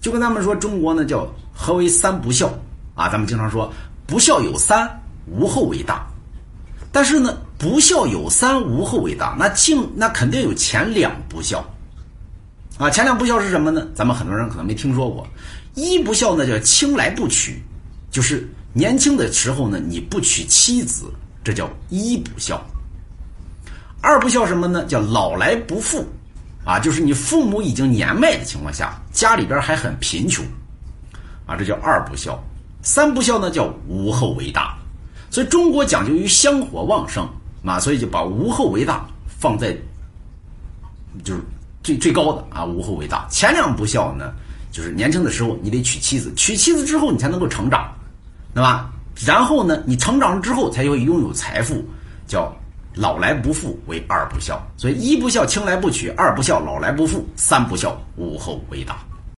就跟咱们说中国呢叫何为三不孝啊？咱们经常说不孝有三，无后为大。但是呢，不孝有三，无后为大。那竟那肯定有前两不孝啊。前两不孝是什么呢？咱们很多人可能没听说过。一不孝呢叫青来不娶，就是年轻的时候呢你不娶妻子，这叫一不孝。二不孝什么呢？叫老来不富。啊，就是你父母已经年迈的情况下，家里边还很贫穷，啊，这叫二不孝。三不孝呢，叫无后为大。所以中国讲究于香火旺盛，啊，所以就把无后为大放在就是最最高的啊，无后为大。前两不孝呢，就是年轻的时候你得娶妻子，娶妻子之后你才能够成长，对吧？然后呢，你成长了之后才会拥有财富，叫。老来不富为二不孝，所以一不孝轻来不娶，二不孝老来不富，三不孝无后为大。